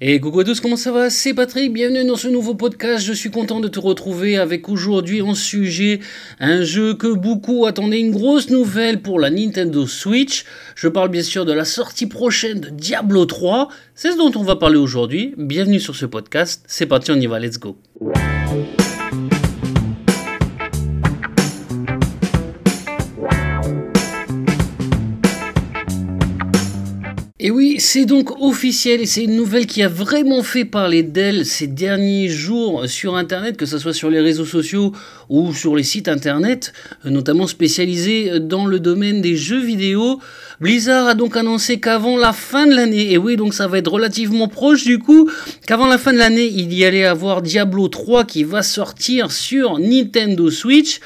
Et coucou à tous, comment ça va? C'est Patrick, bienvenue dans ce nouveau podcast. Je suis content de te retrouver avec aujourd'hui en sujet un jeu que beaucoup attendaient, une grosse nouvelle pour la Nintendo Switch. Je parle bien sûr de la sortie prochaine de Diablo 3. C'est ce dont on va parler aujourd'hui. Bienvenue sur ce podcast. C'est parti, on y va, let's go. Et oui, c'est donc officiel et c'est une nouvelle qui a vraiment fait parler d'elle ces derniers jours sur Internet, que ce soit sur les réseaux sociaux ou sur les sites Internet, notamment spécialisés dans le domaine des jeux vidéo. Blizzard a donc annoncé qu'avant la fin de l'année, et oui, donc ça va être relativement proche du coup, qu'avant la fin de l'année, il y allait avoir Diablo 3 qui va sortir sur Nintendo Switch.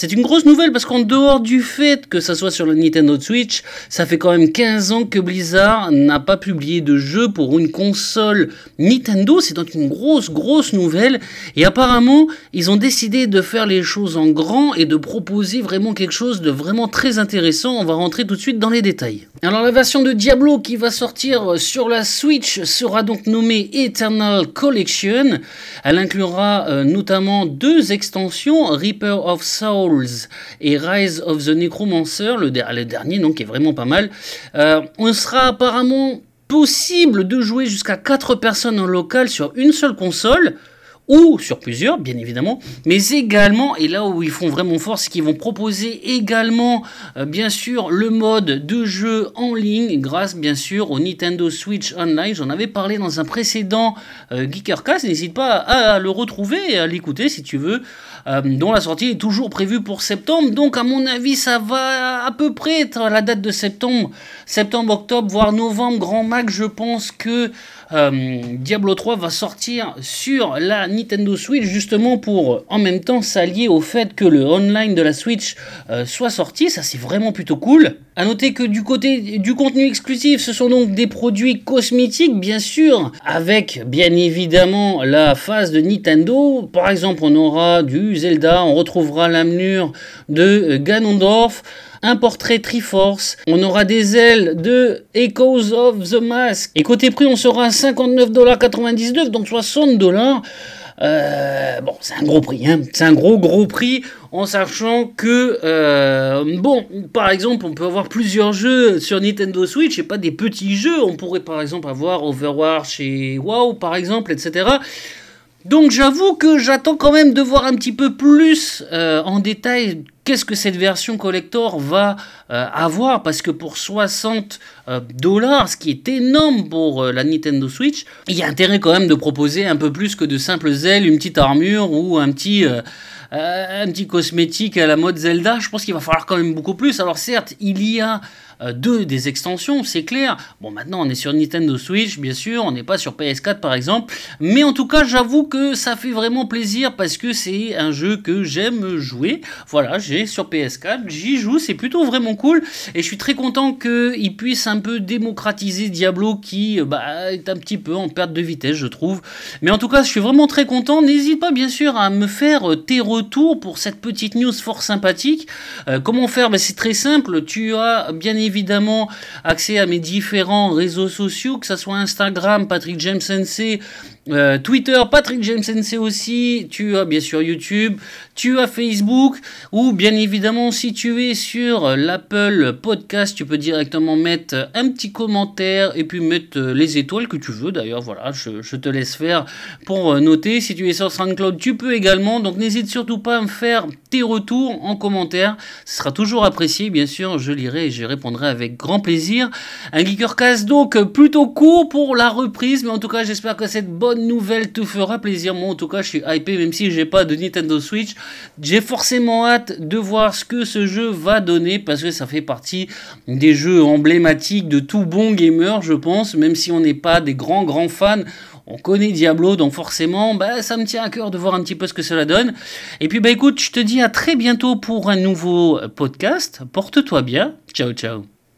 C'est une grosse nouvelle parce qu'en dehors du fait que ça soit sur la Nintendo Switch, ça fait quand même 15 ans que Blizzard n'a pas publié de jeu pour une console Nintendo. C'est donc une grosse, grosse nouvelle. Et apparemment, ils ont décidé de faire les choses en grand et de proposer vraiment quelque chose de vraiment très intéressant. On va rentrer tout de suite dans les détails. Alors la version de Diablo qui va sortir sur la Switch sera donc nommée Eternal Collection. Elle inclura euh, notamment deux extensions, Reaper of Soul et Rise of the Necromancer, le, dernier, donc, qui est vraiment pas mal. Euh, on sera apparemment possible de jouer jusqu'à 4 personnes en local sur une seule console ou sur plusieurs, bien évidemment, mais également, et là où ils font vraiment force, c'est qu'ils vont proposer également, euh, bien sûr, le mode de jeu en ligne, grâce bien sûr au Nintendo Switch Online. J'en avais parlé dans un précédent euh, Geekercast, n'hésite pas à, le retrouver et à l'écouter si tu veux, euh, dont la sortie est toujours prévue pour septembre, donc à mon avis, ça va à peu près être la date de septembre, septembre, octobre, voire novembre, grand max, je pense que euh, Diablo 3 va sortir sur la Nintendo Switch justement pour en même temps s'allier au fait que le online de la Switch euh, soit sorti. Ça c'est vraiment plutôt cool. A noter que du côté du contenu exclusif, ce sont donc des produits cosmétiques bien sûr, avec bien évidemment la phase de Nintendo. Par exemple, on aura du Zelda, on retrouvera l'âme de euh, Ganondorf un portrait Triforce, on aura des ailes de Echoes of the Mask. Et côté prix, on sera à 59,99$, donc 60 dollars. Euh, bon, c'est un gros prix, hein. c'est un gros gros prix en sachant que, euh, bon, par exemple, on peut avoir plusieurs jeux sur Nintendo Switch et pas des petits jeux. On pourrait par exemple avoir Overwatch et WoW, par exemple, etc. Donc j'avoue que j'attends quand même de voir un petit peu plus euh, en détail qu'est-ce que cette version collector va euh, avoir parce que pour 60 euh, dollars, ce qui est énorme pour la Nintendo Switch, il y a intérêt quand même de proposer un peu plus que de simples ailes, une petite armure ou un petit un petit cosmétique à la mode Zelda. Je pense qu'il va falloir quand même beaucoup plus. Alors certes, il y a euh, deux des extensions, c'est clair. Bon, maintenant on est sur Nintendo Switch, bien sûr, on n'est pas sur PS4 par exemple, mais en tout cas, j'avoue que ça fait vraiment plaisir parce que c'est un jeu que j'aime jouer. Voilà, j'ai sur PS4, j'y joue, c'est plutôt vraiment cool et je suis très content qu'il puisse un peu démocratiser Diablo qui bah, est un petit peu en perte de vitesse, je trouve. Mais en tout cas, je suis vraiment très content. N'hésite pas bien sûr à me faire tes retours pour cette petette news fort sympathique. Euh, comment faire? Bah, C'est très simple, tu as bien évidemment évidemment accès à mes différents réseaux sociaux, que ce soit Instagram, Patrick James Sensei, euh, Twitter, Patrick James Sensei aussi, tu as bien sûr YouTube, tu as Facebook, ou bien évidemment si tu es sur l'Apple Podcast, tu peux directement mettre un petit commentaire et puis mettre les étoiles que tu veux. D'ailleurs, voilà, je, te laisse faire pour noter. Si tu es sur SoundCloud, tu peux également, donc n'hésite surtout pas à me faire tes retours en commentaire, ce sera toujours apprécié, bien sûr, je lirai et je répondrai avec grand plaisir. Un Geekercast donc plutôt court pour la reprise, mais en tout cas j'espère que cette nouvelle te fera plaisir. Moi, en tout cas, je suis hypé, même si j'ai pas de Nintendo Switch. J'ai forcément hâte de voir ce que ce jeu va donner parce que ça fait partie des jeux emblématiques de tout bon gamer, je pense, même si on n'est pas des grands, grands fans. On connaît Diablo, donc forcément, bah, ça me tient à cœur de voir un petit peu ce que cela donne. Et puis, bah, écoute, je te dis à très bientôt pour un nouveau podcast. Porte-toi bien. Ciao, ciao.